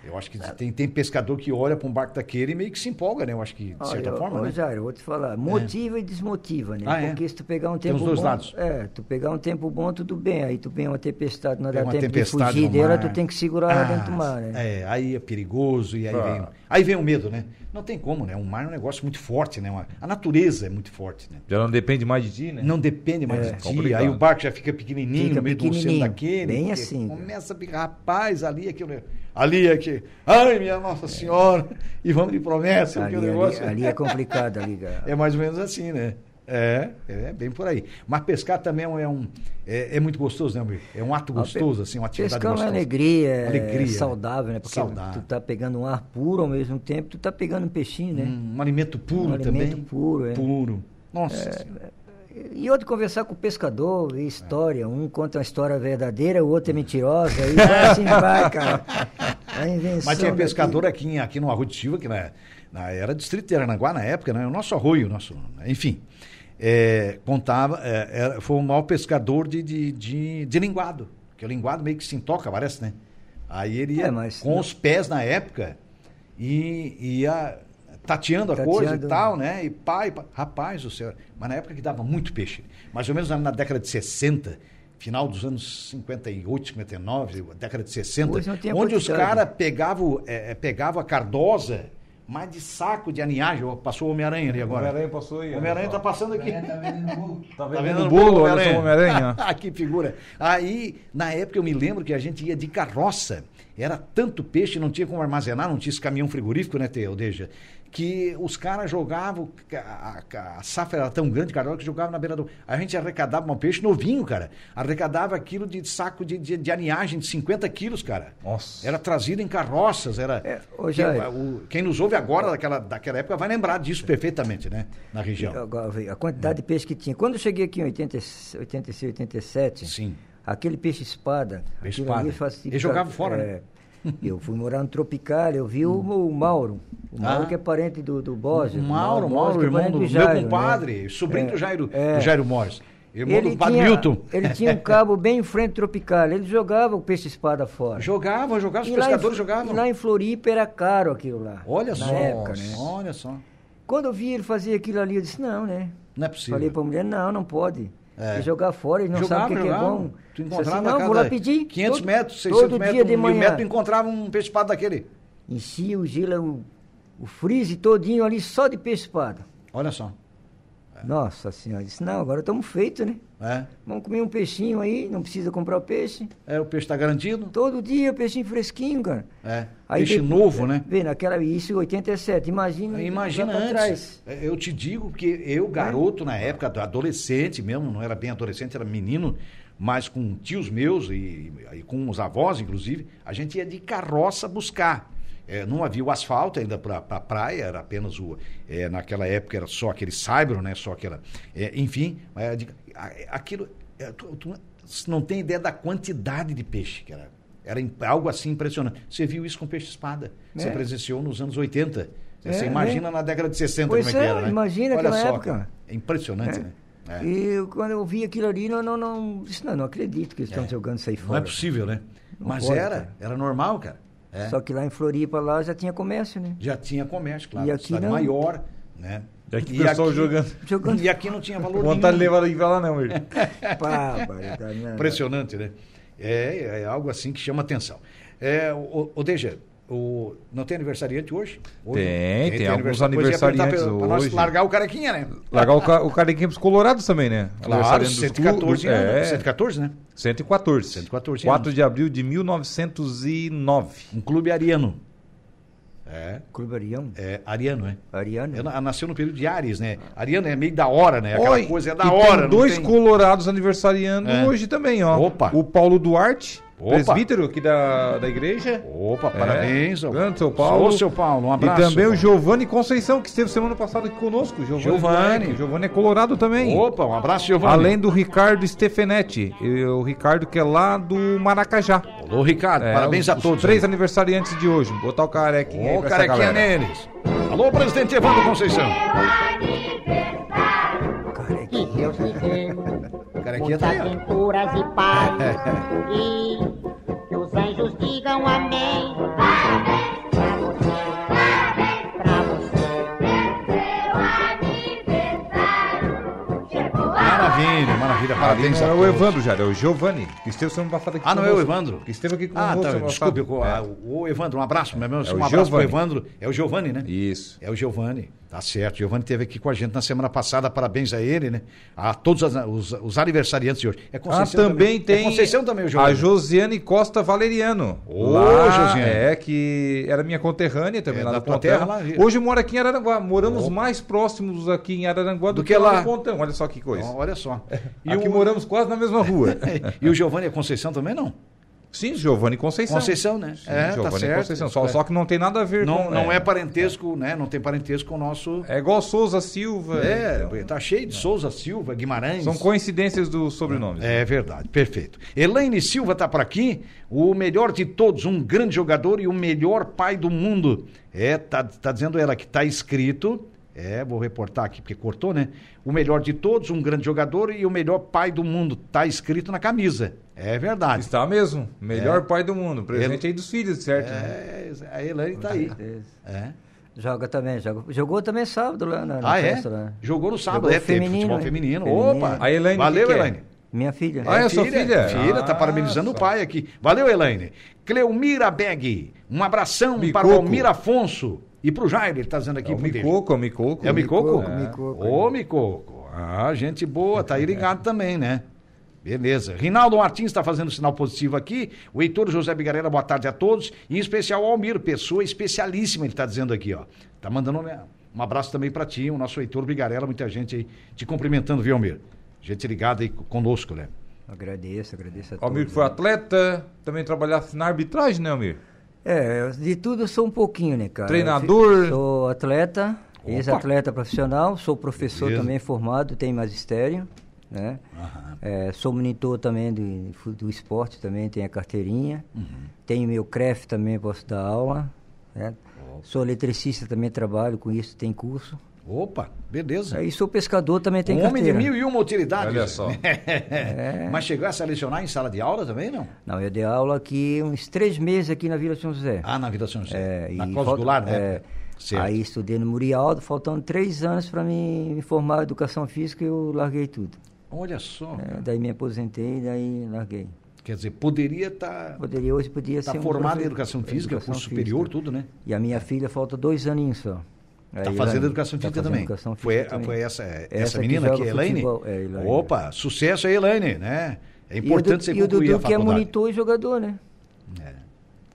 Eu acho que tem, tem pescador que olha para um barco daquele e meio que se empolga, né? Eu acho que, de certa Olha, forma, ô, né? Jair, eu vou te falar, motiva e desmotiva, né? Ah, é? Porque se tu pegar um Tem tempo os dois bom, lados. é, tu pegar um tempo bom, tudo bem. Aí tu vem uma tempestade, não Tem dá tempo de tempestade fugir no dela, tu tem que segurar ela dentro do mar, né? É, aí é perigoso e aí Ah. vem, aí vem o medo, né? Não tem como, né? O mar é um negócio muito forte, né? Uma- a natureza é muito forte, né? Já não depende mais de ti, né? Não depende mais É, de ti. complicado. Aí o barco já fica pequenininho Fica no meio do oceano pequenininho, daquele. bem assim. Começa a ficar, rapaz, ali aquilo. Ali aqui. Ai, minha Nossa Senhora. E vamos de promessa, porque Ali, o negócio. ali, ali é complicado, ali, cara. É mais ou menos assim, né? É, é bem por aí. Mas pescar também é um. É, é muito gostoso, né, amigo? É um ato gostoso, assim, uma atividade Pescar é uma gostosa. alegria, é Alegria, saudável, né? Porque Saudável. tu tá pegando um ar puro ao mesmo tempo, tu tá pegando um peixinho, né? Um, um alimento puro Um também. alimento puro, é. Puro. Nossa. Senhora. E outro conversar com o pescador, ver história. Um conta uma história verdadeira, o outro é mentirosa. E vai assim vai, cara. A invenção Mas tinha daqui- pescador aqui, aqui no Arroio de Silva, que na, na- era distrito de Aranaguá na época, né? O nosso arroio, nosso, enfim. é, contava, é, era- foi o maior pescador de, de, de, de linguado. Porque o linguado meio que se intoca, parece, né? Aí ele ia É, mas com não- os pés na época e ia tateando a Tateando. coisa e tal, né? E pai, pai, rapaz do céu. Mas na época que dava muito peixe. Mais ou menos na, na década de 60, final dos anos 58, 59, década de 60, Hoje não tem a onde os caras pegavam é, pegavam a cardosa, mas de saco de aniagem. Ó, Passou o Homem-Aranha ali O agora. Homem-Aranha passou aí. O Homem-Aranha tá passando aqui. Tá Tá vendo vendo o bolo, olha só o Homem-Aranha. Ah, que figura. Aí, na época, eu me lembro que a gente ia de carroça. Era tanto peixe, não tinha como armazenar, não tinha esse caminhão frigorífico, né, Teu, Deja? Que os caras jogavam, a, a- a safra era tão grande, cara, que jogavam na beira do. A gente arrecadava um peixe novinho, cara. Arrecadava aquilo de saco de, de, de aniagem de 50 quilos, cara. Nossa. Era trazido em carroças, era. É, ô, quem, Jair. o- quem nos ouve agora daquela, daquela época vai lembrar disso perfeitamente, né? Na região. Agora, a quantidade de peixe que tinha. Quando eu cheguei aqui em 80, 86, 87, Sim. aquele peixe espada. Peixe espada. faz- Ele jogava fora, né? Eu fui morar no Tropical, eu vi o, o Mauro. O Mauro Ah. que é parente do, do Bósio. O Mauro, Mauro, que é irmão do, meu Jairo, né? compadre, sobrinho É, do Jairo, é. do Jairo Morris. Irmão Ele do padre tinha, Milton. ele tinha um cabo bem em frente Tropical. Ele jogava o peixe espada fora. Jogava, jogava, os E lá em- pescadores jogavam. E lá em Floripa era caro aquilo lá. Olha só, época, né? olha só. Quando eu vi ele fazer aquilo ali, eu disse, não, né? Não é possível. Falei pra mulher, não, não pode. É. É. jogar fora, ele não Jogava, sabe o que, que é bom. Tu Disse encontrava assim, não, vou lá pedir. 500 todo- metros, 600 todo metros, dia de manhã. metros, tu encontrava um peixe espada daquele. Enchia o gelo, o, o freeze todinho ali só de peixe espada. Olha só. Nossa senhora, disse, não, agora estamos feitos, né? É, Vamos comer um peixinho aí, não precisa comprar o peixe. é o peixe está garantido. Todo dia, peixinho fresquinho, cara. É. Aí peixe depois- novo, né? Vê, naquela, isso em 87, imagina. Imagina lá pra antes. trás. É, Eu te digo que eu, garoto, na época, do- adolescente mesmo, não era bem adolescente, era menino, mas com tios meus e, e com os avós, inclusive, a gente ia de carroça buscar. É, não havia o asfalto ainda para pra praia, era apenas o. é, naquela época era só aquele saibro, né? Só aquela. é, enfim, mas, de- a- aquilo. é, tu, tu não tem ideia da quantidade de peixe que era. Era algo assim impressionante. Você viu isso com peixe-espada. Você É. presenciou nos anos 80. Você É, imagina na década de 60 Pois como é que é, era, né? imagina Olha só, época. cara. É impressionante, É. né? É. E quando eu vi aquilo ali, não, não, não, disse, não, não acredito que eles estão É. jogando isso aí Não fora. é possível, né? Não Mas pode, era, cara. era normal, cara. É. Só que lá em Floripa lá já tinha comércio, né? Já tinha comércio, claro. E aqui não. maior, né? E aqui o pessoal jogando. Jogando E aqui não tinha valor Vontade de nenhum. levar ele pra lá, não, irmão. pá, né? Impressionante, né? É, é algo assim que chama atenção. É, o, o Deja, o, não tem aniversariante hoje? Hoje Tem, tem alguns aniversário. Pois ia perguntar aniversariantes pra- pra nós hoje. largar o carequinha, né? Largar o, ca o carequinha pros colorados também, né? Claro, Aniversariante dos 114 clubes, anos. É, 114, né? 114. 114 4 anos. de abril de 1909. Um clube ariano. É, Clube Arião? é ariano, é. Ariano? É, na- nasceu no período de Ares, né? Ariano é meio da hora, né? Aquela Oi, coisa é da e hora. Tem dois tem- colorados aniversariando É. hoje também, ó. Opa. O Paulo Duarte, Opa. presbítero aqui da, da igreja. Opa, parabéns. É, grande seu Paulo. Ô, seu Paulo, um abraço. E também o. Giovanni Conceição, que esteve semana passada aqui conosco. Giovanni. Giovanni. Duarte. Giovanni é colorado também. Opa, um abraço, Giovanni. Além do Ricardo Stefanetti. O Ricardo que é lá do Maracajá. Ô, Ricardo, É, parabéns os- a os todos. Três aniversariantes de hoje. Botar o carequinha aí Ô, pra essa carequinha galera. neles. Alô, presidente Evandro Conceição. Carequinha. Carequinha tá aí, e paz. e que os anjos digam amém. Amém. Maravilha, maravilha. Parabéns. Não é o Evandro já, é o Giovanni. Que esteve sendo bafado aqui Ah, não é o Evandro? Que esteve aqui com ah, você. Ah, tá, desculpe. O, é. o Evandro, um abraço, meu irmão. É um abraço Giovani. pro Evandro. É o Giovanni, né? Isso. É o Giovanni tá certo. O Giovanni esteve aqui com a gente na semana passada, parabéns a ele, né? A todos as- os, os aniversariantes de hoje. É Ah, Conceição também tem É Conceição também, o a Giovanni. Josiane Costa Valeriano. Ô, Lá, Josiane. É, que era minha conterrânea também É, lá da no tua Pontão. terra lá. Hoje mora aqui em Araranguá. Moramos Opa. mais próximos aqui em Araranguá do, Do que lá. no Pontão. Olha só que coisa. Ó, olha só. E aqui o, moramos quase na mesma rua. e o Giovanni é Conceição também, não? Sim, Giovanni Conceição. Conceição, né? Sim, é, tá Giovanni certo. Conceição. Só, É. só que não tem nada a ver Não, com... não é. parentesco, né? Não tem parentesco com o nosso... É igual Souza Silva. É, então. tá cheio de Souza Silva, Guimarães. São coincidências dos sobrenomes. É verdade, perfeito. Elaine Silva está por aqui, o melhor de todos, um grande jogador e o melhor pai do mundo. É, tá, tá dizendo ela que tá escrito, é, vou reportar aqui porque cortou, né? O melhor de todos, um grande jogador e o melhor pai do mundo. Tá escrito na camisa. É verdade. Está mesmo. Melhor É. pai do mundo. Presente aí dos filhos, certo? né? É, a Elaine tá aí. É. Joga também, joga. Jogou também sábado lá na, na Ah, é? festa lá. Jogou no sábado, Jogou é, feminino, futebol hein? feminino. Feminino. Opa! A Elaine, Valeu, que que é? Elaine. Minha filha. Ah, é a sua filha? Filha, tá Ah, parabenizando o só. pai aqui. Valeu, Elaine. Cleumira Beg, um abração para Micoco. o Almir Afonso e pro Jair, ele tá dizendo aqui. É o. Micoco, é o Micoco. É o Micoco? Micoco, Micoco. Ô, Micoco. Ah, gente boa, tá aí ligado também, né? Beleza. Rinaldo Martins está fazendo sinal positivo aqui. O Heitor José Bigarela, boa tarde a todos. E em especial ao Almir, pessoa especialíssima, ele está dizendo aqui, ó. Tá mandando um, um abraço também para ti, o nosso Heitor Bigarela, muita gente aí te cumprimentando, viu, Almir? Gente ligada aí conosco, né? Agradeço, agradeço a todos. Almir que foi atleta, também trabalhasse na arbitragem, né, Almir? É, de tudo eu sou um pouquinho, né, cara? Treinador? Eu Sou atleta, ex-atleta profissional, sou professor Beleza. também formado, tenho magistério, né? É, sou monitor também do, do esporte também, tenho a carteirinha. Uhum. Tenho meu CREF também, posso dar aula. Né? Sou eletricista também, trabalho com isso, tem curso. Opa, beleza. Aí sou pescador também, tenho um homem de carteira. mil e uma utilidades. Olha só. Mas chegou a selecionar em sala de aula também, não? Não, eu dei aula aqui uns três meses aqui na Vila São José. Ah, na Vida São José. É, na e Cláusula falta- Goulart, né? é, Certo. Aí estudei no Murialdo, faltando três anos para me, me formar em educação física, eu larguei tudo. Olha só. É, daí me aposentei, daí larguei. Quer dizer, poderia estar Poderia hoje podia tá ser um formado em educação física, educação curso superior, física. tudo, né? E a minha filha falta dois aninhos só. Tá Aí, fazendo educação tá física fazendo também. educação foi, física também. foi essa, essa, Essa que menina aqui, Elaine? é, Elaine. Opa, sucesso aí, Elaine, né? É E o importante Du- você E o Dudu que é monitor e jogador, né? É,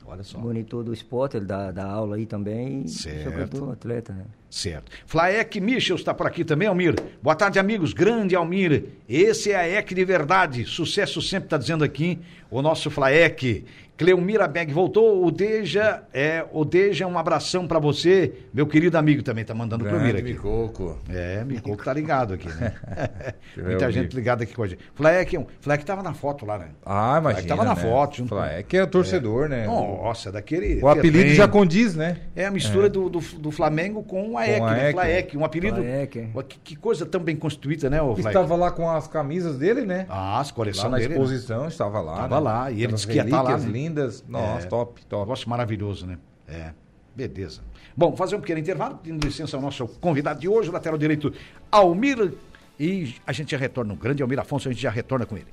olha só. Monitor do esporte, ele dá, dá aula aí também. e Certo. Jogador, atleta, né? Certo. Flaek Michels está por aqui também, Almir. Boa tarde, amigos. Grande Almir. Esse é a EC de verdade. Sucesso sempre está dizendo aqui o nosso Flaek. Cleumira Beg voltou. O Deja, é, o Deja, um abração para você. Meu querido amigo também tá mandando Grande aqui. Micoco. É, Micoco tá ligado aqui, né? Muita ver. gente ligada aqui com a gente. Flaek, um- Flaek tava na foto lá, né? Ah, Flaek imagina, tava na né? foto. Junto Fala, É que é o torcedor, né? Nossa, daquele... O apelido já condiz, né? É a mistura Do, do, do Flamengo com a Com EC, a né? Flaek, um apelido. Flaek, é. Que, que coisa tão bem constituída, né, o Flaek? estava lá com as camisas dele, né? Ah, as lá coleções na dele. né? exposição, estava lá. Tava né? lá, e ele disse que ia tá lá, relíquias né? Lindas. Nossa, É. top, top. Negócio maravilhoso, né? É. Beleza. Bom, fazer um pequeno intervalo, pedindo licença ao nosso convidado de hoje, o lateral direito Almir. E a gente já retorna, o grande Almir Afonso, a gente já retorna com ele.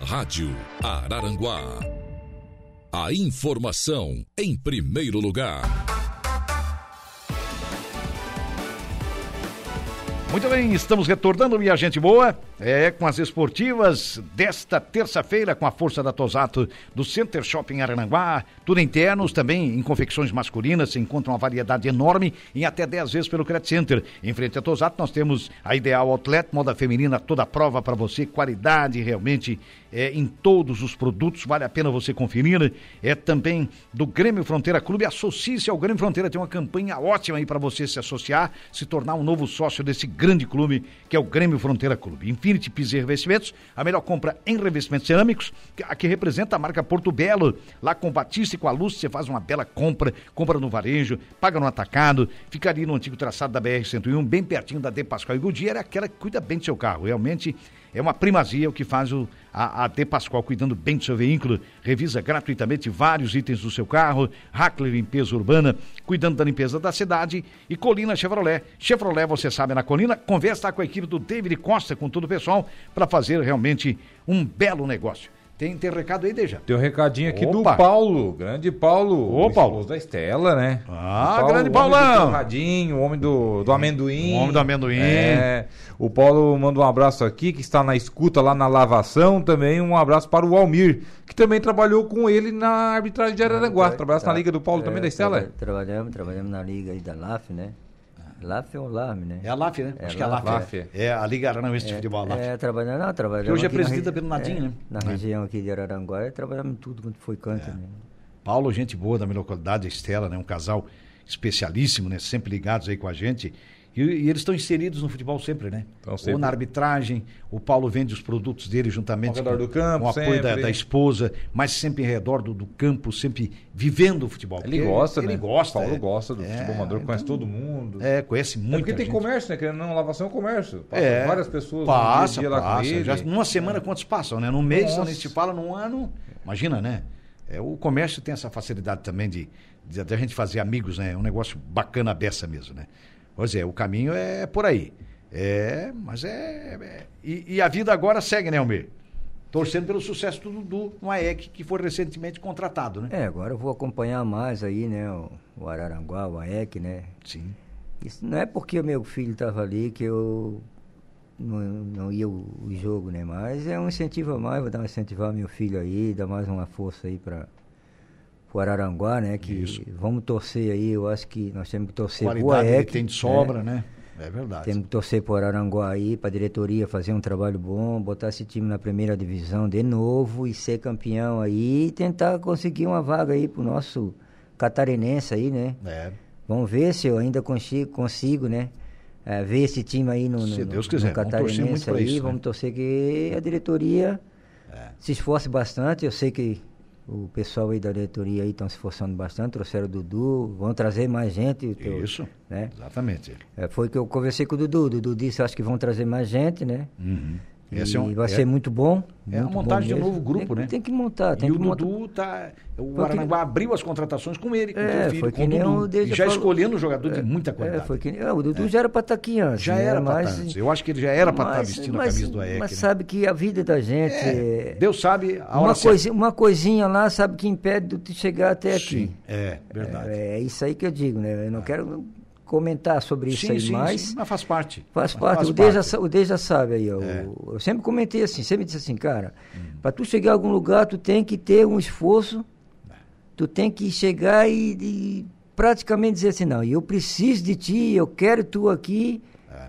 Rádio Araranguá. A informação em primeiro lugar. Muito bem, estamos retornando, minha gente boa, é, com as esportivas desta terça-feira, com a força da Tosato do Center Shopping Arananguá, tudo internos, também em confecções masculinas, se encontra uma variedade enorme, em até 10 vezes pelo Credit Center. Em frente à Tosato, nós temos a Ideal Outlet, moda feminina, toda a prova para você, qualidade realmente é, em todos os produtos, vale a pena você conferir. É também do Grêmio Fronteira Clube, associe-se ao Grêmio Fronteira, tem uma campanha ótima aí para você se associar, se tornar um novo sócio desse grande clube que é o Grêmio Fronteira Clube. Infinity Pisos e Revestimentos, a melhor compra em revestimentos cerâmicos, a que representa a marca Porto Belo. Lá com Batista e com a Luz, você faz uma bela compra, compra no varejo, paga no atacado, fica ali no antigo traçado da BR-101, bem pertinho da De Pascoal e Goodyear, é aquela que cuida bem do seu carro. Realmente é uma primazia o que faz o, a, a De Pascoal cuidando bem do seu veículo. Revisa gratuitamente vários itens do seu carro. Hackler Limpeza Urbana, cuidando da limpeza da cidade. E Colina Chevrolet. Chevrolet, você sabe, na Colina, conversa com a equipe do David Costa, com todo o pessoal, para fazer realmente um belo negócio. Tem, tem recado aí, Deja? Tem um recadinho aqui Opa. do Paulo, grande Paulo. Ô, o Paulo. esposo da Estela, né? Ah, O Paulo, grande o homem Paulão. do torradinho, o homem do, do amendoim. O homem do amendoim. É. O Paulo manda um abraço aqui, que está na escuta lá na lavação. Também um abraço para o Almir, que também trabalhou com ele na arbitragem de Araranguá. Trabalhasse na Liga do Paulo também da Estela? É, traba- Trabalhamos, trabalhamos na liga aí da LAF, né? LAF é o LARM, né? É a LAF, né? É Acho que é a LAF. LAF. é. É a Liga Aranauense de Futebol, a LAF. É, trabalhando, não, trabalhamos Que hoje é presidida pelo Nadinho, é, né? Na É. região aqui de Araranguá, trabalhamos em tudo quanto foi canto, né? Paulo, gente boa da minha localidade, a Estela, né? Um casal especialíssimo, né? Sempre ligados aí com a gente. E, e eles estão inseridos no futebol sempre, né? Estão Ou sempre. na arbitragem, o Paulo vende os produtos dele juntamente Ao redor do campo, com o apoio da, sempre. da esposa, mas sempre em redor do, do campo, sempre vivendo o futebol. Ele gosta, ele né? gosta. Paulo é. gosta do É, futebol amador, conhece então, todo mundo. É, conhece É muito. porque tem comércio, né? Querendo ou não, lavação é comércio. Passa É, várias pessoas passa, dia com passa. ele. Já, numa semana quantos passam, né? Num mês, Nossa. gente fala, num ano, imagina, né? É, o comércio tem essa facilidade também de, de, de a gente fazer amigos, né? É um negócio bacana a beça mesmo, né? Pois é, o caminho é por aí. É, mas é... é- e, e a vida agora segue, né, Almir? Torcendo pelo sucesso do Dudu no AEC, que foi recentemente contratado, né? É, agora eu vou acompanhar mais aí, né? O, o Araranguá, o AEC, né? Sim. Isso não é porque o meu filho estava ali que eu não, não ia o, o jogo, né? Mas é um incentivo a mais, vou dar um incentivar meu filho aí, dar mais uma força aí para o Araranguá, né? Que Isso. vamos torcer aí, eu acho que nós temos que torcer Qualidade ele AEC. tem de sobra, né? né? É verdade. Temos que torcer pro Araranguá aí, pra diretoria fazer um trabalho bom, botar esse time na primeira divisão de novo e ser campeão aí e tentar conseguir uma vaga aí pro nosso catarinense aí, né? É. Vamos ver se eu ainda consigo, consigo né? eh, ver esse time aí no, no, no- no quiser, vamos torcer catarinense muito pra aí. isso, né? Vamos torcer que a diretoria É. se esforce bastante. Eu sei que o pessoal aí da diretoria aí estão se esforçando bastante, trouxeram o Dudu, vão trazer mais gente. teu- Isso. Né? Exatamente. É, foi que eu conversei com o Dudu. O Dudu disse, acho que vão trazer mais gente, né? Uhum. E Esse é um- vai é- ser muito bom. É a muito bom montagem de um novo grupo, Tem né? Tem que montar, tem e que o. Dudu tá. O Aranaguá abriu as contratações com ele, com o É, teu filho, foi com que o nem Dudu. o e já falou. escolhendo um jogador de muita qualidade. É, foi que, é, o Dudu já era para estar aqui antes. Já né? era para estar antes. Eu acho que ele já era para estar mas- vestindo mas- a camisa do AEC. Mas né? sabe que a vida da gente. É, é- Deus sabe a hora uma, coisinha, uma coisinha lá, sabe, que impede de chegar até aqui. Sim, é, verdade. É, é isso aí que eu digo, né? Eu não quero comentar sobre isso sim, aí, sim, mas. sim, mas faz parte. Faz parte, o Deus, já, sa- o Deus já sabe aí. ó, É. o- Eu sempre comentei assim, sempre disse assim, cara, Hum. para tu chegar a algum lugar, tu tem que ter um esforço, É. tu tem que chegar e, e praticamente dizer assim, não, eu preciso de ti, eu quero tu aqui, É,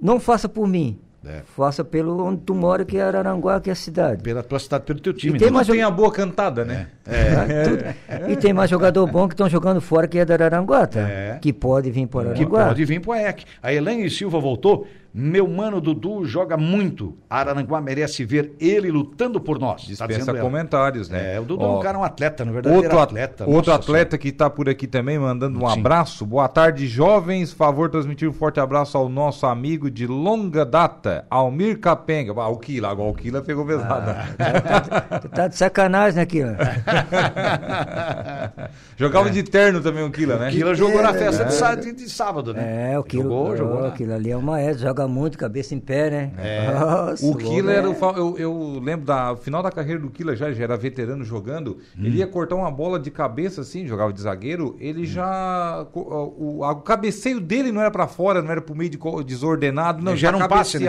não faça por mim, É. faça pelo onde tu mora, que é Araranguá, que é a cidade. pela tua cidade, pelo teu time. E tem né? mais Tem a boa cantada, né? É. E tem mais jogador bom que estão jogando fora, que é da Araranguá, tá? É. Que pode vir para Que Araranguá. pode vir pro AEC. A Elaine Silva voltou. Meu mano Dudu joga muito. Araranguá merece ver ele lutando por nós. tá Dispensa ela. comentários, né? É, o Dudu é Ó, um cara, um atleta, na verdade. Outro, é atleta. outro atleta que está por aqui também, mandando um Sim. abraço. Boa tarde, jovens. Favor transmitir um forte abraço ao nosso amigo de longa data, Almir Capenga. Ah, o Kila, agora o Kila pegou pesado. Ah. Tu tá de sacanagem, né, Kila? Jogava de terno também o Kila, né? Aquilo jogou na É, festa de, é. de- de sábado, né? É, o Kilo, Jogou, jogou. na- aquilo ali é uma maestro, joga muito, cabeça em pé, né? É. Nossa, O Kila era é- o. Eu, eu lembro da final da carreira do Kila já, já era veterano jogando. Hum. Ele ia cortar uma bola de cabeça assim, jogava de zagueiro. Ele Hum. já. O, a- o cabeceio dele não era pra fora, não era pro meio de desordenado, não. Ele já era um passe, né?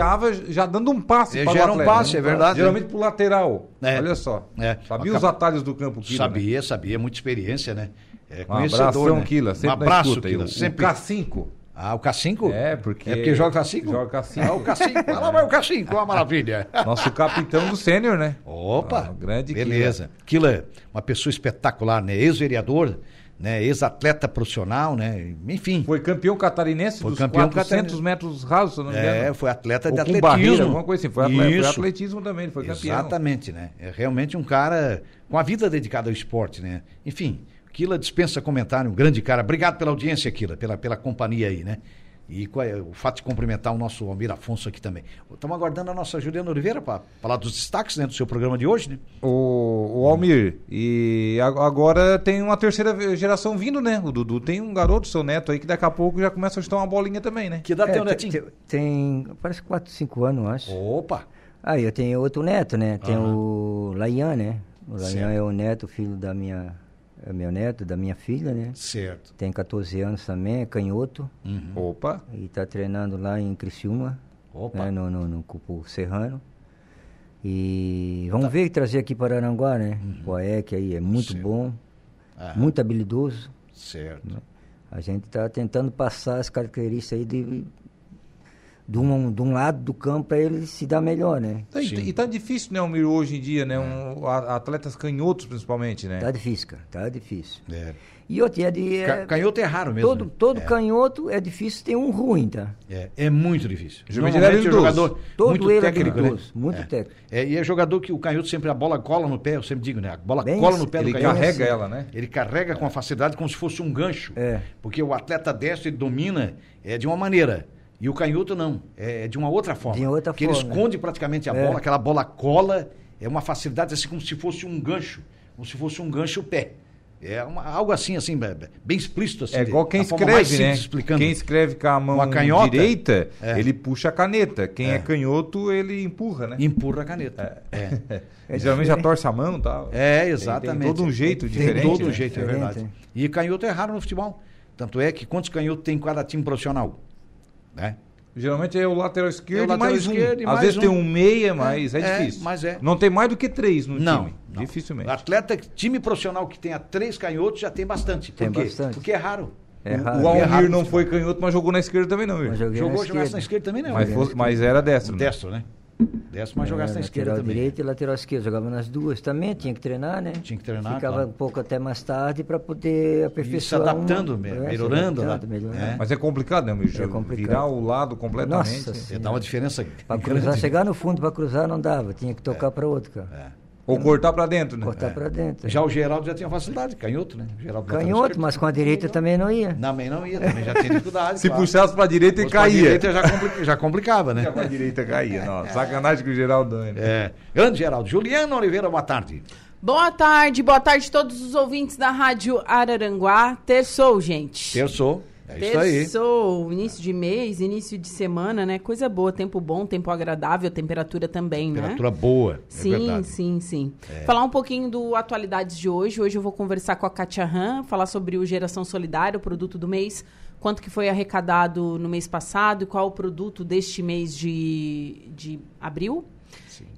já dando um passe Ele para já o era um atleta, passe, né? é verdade. Geralmente pro lateral. É. Olha só. É. Sabia os atalhos do campo Kila. né? Sabia, sabia, muita experiência, né? É Um conhecedor, abração, né? Kila. Sempre um abraço, escuta. Kila. O- Sempre. O K5. Ah, o K5? É, porque- É porque joga K5? Joga K5. Ah, o K5. Ah, lá vai o K5, uma maravilha. Nosso capitão do sênior, né? Opa, Ah, grande beleza. Kila, uma pessoa espetacular, né? Ex-vereador, né? Ex-atleta profissional, né? Enfim. Foi campeão catarinense Foi dos campeão 400 catarinense. metros rasos, se não me engano. É, foi atleta Ou de atletismo. barreira, alguma coisa assim. Foi atleta, foi atletismo também, ele foi campeão. Exatamente, né? É realmente um cara com a vida dedicada ao esporte, né? Enfim, Kila dispensa comentário, um grande cara. Obrigado pela audiência, Kila, pela, pela companhia aí, né? E é o fato de cumprimentar o nosso Almir Afonso aqui também. Estamos aguardando a nossa Juliana Oliveira para falar dos destaques né, do seu programa de hoje, né? O, o Almir, e agora tem uma terceira geração vindo, né? O Dudu tem um garoto, seu neto aí, que daqui a pouco já começa a chutar uma bolinha também, né? Que o É, Netinho? Tem, tem, parece 4, 5 anos, eu acho. Opa! Aí eu tenho outro neto, né? Tem Aham. o Laian, né? O Laian é o neto, filho da minha. É meu neto, da minha filha, né? Certo. Tem 14 anos também, é canhoto. Uhum. Opa! E tá treinando lá em Criciúma, Opa! né? no, no, no Cupo Serrano. E vamos Tá. ver e trazer aqui para Aranguá, né? O AEC aí é muito Certo. bom, Aham. muito habilidoso. Certo. A gente está tentando passar as características aí de, de, um, de um lado do campo para ele se dar melhor, né? Tá, e, e tá difícil, né, Almir, hoje em dia, né? Um, atletas canhotos, principalmente, né? Tá difícil, cara, tá difícil. É. E outro, é de. É, Canhoto é raro mesmo. todo né? todo é. canhoto é difícil ter um ruim, tá? É, é muito difícil. Geralmente ele é jogador Todo muito ele é técnico, né? habilidoso, muito é. técnico. É, e é jogador que o canhoto sempre a bola cola no pé, eu sempre digo, né? A bola Bem cola assim, no pé Ele do canhoto. carrega assim. ela, né? Ele carrega com a facilidade como se fosse um gancho. É. Porque o atleta destro ele domina é, de uma maneira. E o canhoto não. É de uma outra forma. De outra Porque forma, ele esconde praticamente a É. bola, aquela bola cola, é uma facilidade assim como se fosse um gancho. Como se fosse um gancho o pé. É uma- algo assim, assim, bem explícito assim. É igual quem escreve, né? explicando. Quem escreve com a mão Com a canhota, direita, é. ele puxa a caneta. Quem é, É. canhoto, ele empurra, né? Empurra a caneta. É. E geralmente já torce a mão e tal. É, Tem- exatamente. Tem, todo um jeito Tem diferente. todo um né? jeito, é verdade. E canhoto é raro no futebol. Tanto é que quantos canhotos tem em cada time profissional? Né? Geralmente é o lateral esquerdo É o lateral mais um. esquerdo Às mais vezes um. tem um meia, mas é, É, difícil. mas é. Não tem mais do que três no Não, time. não. Dificilmente. Atleta, time profissional que tenha três canhotos já tem bastante. Por Tem quê? bastante. Porque é raro. É o, raro. o É Almir no não foi canhoto, mas jogou na esquerda também não, viu? joguei Jogou, na jogasse na esquerda. também, não. Mas, né? fosse- mas era destro. né? Destro, né? Destro, mas jogasse É, na esquerda lateral também. direito e lateral esquerdo. Jogava nas duas também, tinha que treinar, né? Tinha que treinar, Ficava claro. um pouco até mais tarde para poder aperfeiçoar. adaptando, uma- é, se melhorando, adaptando, né? melhorando. É. Mas é complicado, né? É complicado. Virar o lado completamente. Nossa É, dá uma diferença Para cruzar, chegar no fundo para cruzar não dava, tinha que tocar para outro, cara. É. Ou cortar pra dentro, né? Cortar para dentro. Já o Geraldo já tinha facilidade, canhoto, né? Geraldo Canhoto, mas com a direita também não ia. Também não ia, também já tinha dificuldade. Se claro. puxasse pra direita, ele Fosse pra caía. direita já, compli- já complicava, né? Já pra direita caía. Não, sacanagem com o Geraldo né? É. Grande Geraldo. Juliana Oliveira, boa tarde. Boa tarde, boa tarde a todos os ouvintes da Rádio Araranguá. Terçou, gente. Terçou. É isso aí. Terçou, início de mês, início de semana, né? Coisa boa, tempo bom, tempo agradável, temperatura também, né? Temperatura boa. É Sim. É. sim, sim. Falar um pouquinho do Atualidades de hoje. Hoje eu vou conversar com a Katia Han, falar sobre o Geração Solidária, o produto do mês, quanto que foi arrecadado no mês passado e qual o produto deste mês de, de abril.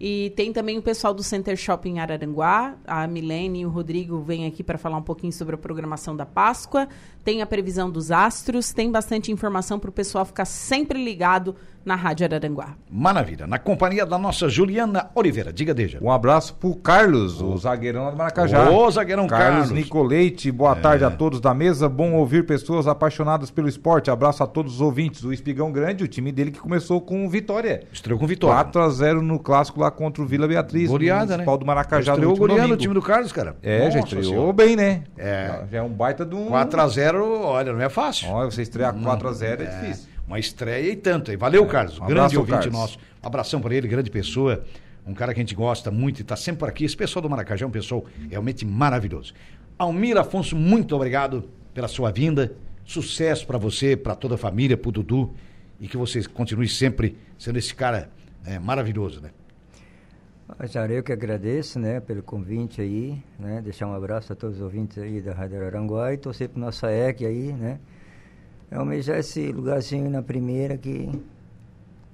E tem também o pessoal do Center Shopping Araranguá, a Milene e o Rodrigo vêm aqui para falar um pouquinho sobre a programação da Páscoa. Tem a previsão dos astros, tem bastante informação para o pessoal ficar sempre ligado na Rádio Araranguá. Maravilha. Na companhia da nossa Juliana Oliveira. Diga, Deja. Um abraço pro Carlos, o zagueirão lá do Maracajá. Ô, zagueirão Carlos. É. Nicolete, boa tarde a todos da mesa. Bom ouvir pessoas apaixonadas pelo esporte. Abraço a todos os ouvintes. O Espigão Grande, o time dele que começou com vitória. Estreou com vitória. 4x0 no clássico lá contra o Vila Beatriz. Goleada, no né? Do Maracajá. no Estreou último goleando o domingo. time do Carlos, cara. É, já Nossa estreou Senhora. bem, né? É. Já- Já é um baita de um. 4x0, olha, não é fácil. Olha, você estrear 4x0 é, difícil. Uma estreia e tanto. hein? Valeu, Carlos. um grande ouvinte Carlos. nosso. Um abração para ele, grande pessoa. Um cara que a gente gosta muito e está sempre por aqui. Esse pessoal do Maracajá é um pessoal realmente maravilhoso. Almir Afonso, muito obrigado pela sua vinda. Sucesso para você, para toda a família, para o Dudu. E que você continue sempre sendo esse cara né, maravilhoso, né? Jário, eu que agradeço, né, pelo convite aí, né, deixar um abraço a todos os ouvintes aí da Rádio Aranguá e torcer pro nosso EC aí, né, é almejar esse lugarzinho na primeira que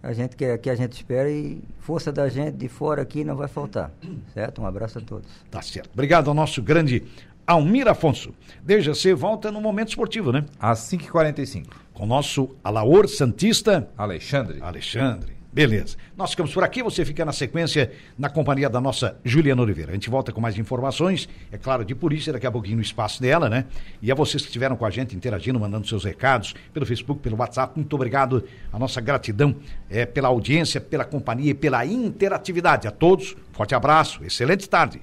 a gente quer, que a gente espera e força da gente de fora aqui não vai faltar, certo? Um abraço a todos. Tá certo. Obrigado ao nosso grande Almir Afonso. Desde você volta no momento esportivo, né? Às 5h45. Com o nosso Alaor Santista. Alexandre. Alexandre. Beleza. Nós ficamos por aqui, você fica na sequência na companhia da nossa Juliana Oliveira. A gente volta com mais informações, é claro, de polícia, daqui a pouquinho no espaço dela, né? E a vocês que estiveram com a gente, interagindo, mandando seus recados pelo Facebook, pelo WhatsApp, muito obrigado. A nossa gratidão é, pela audiência, pela companhia e pela interatividade. A todos, forte abraço, excelente tarde.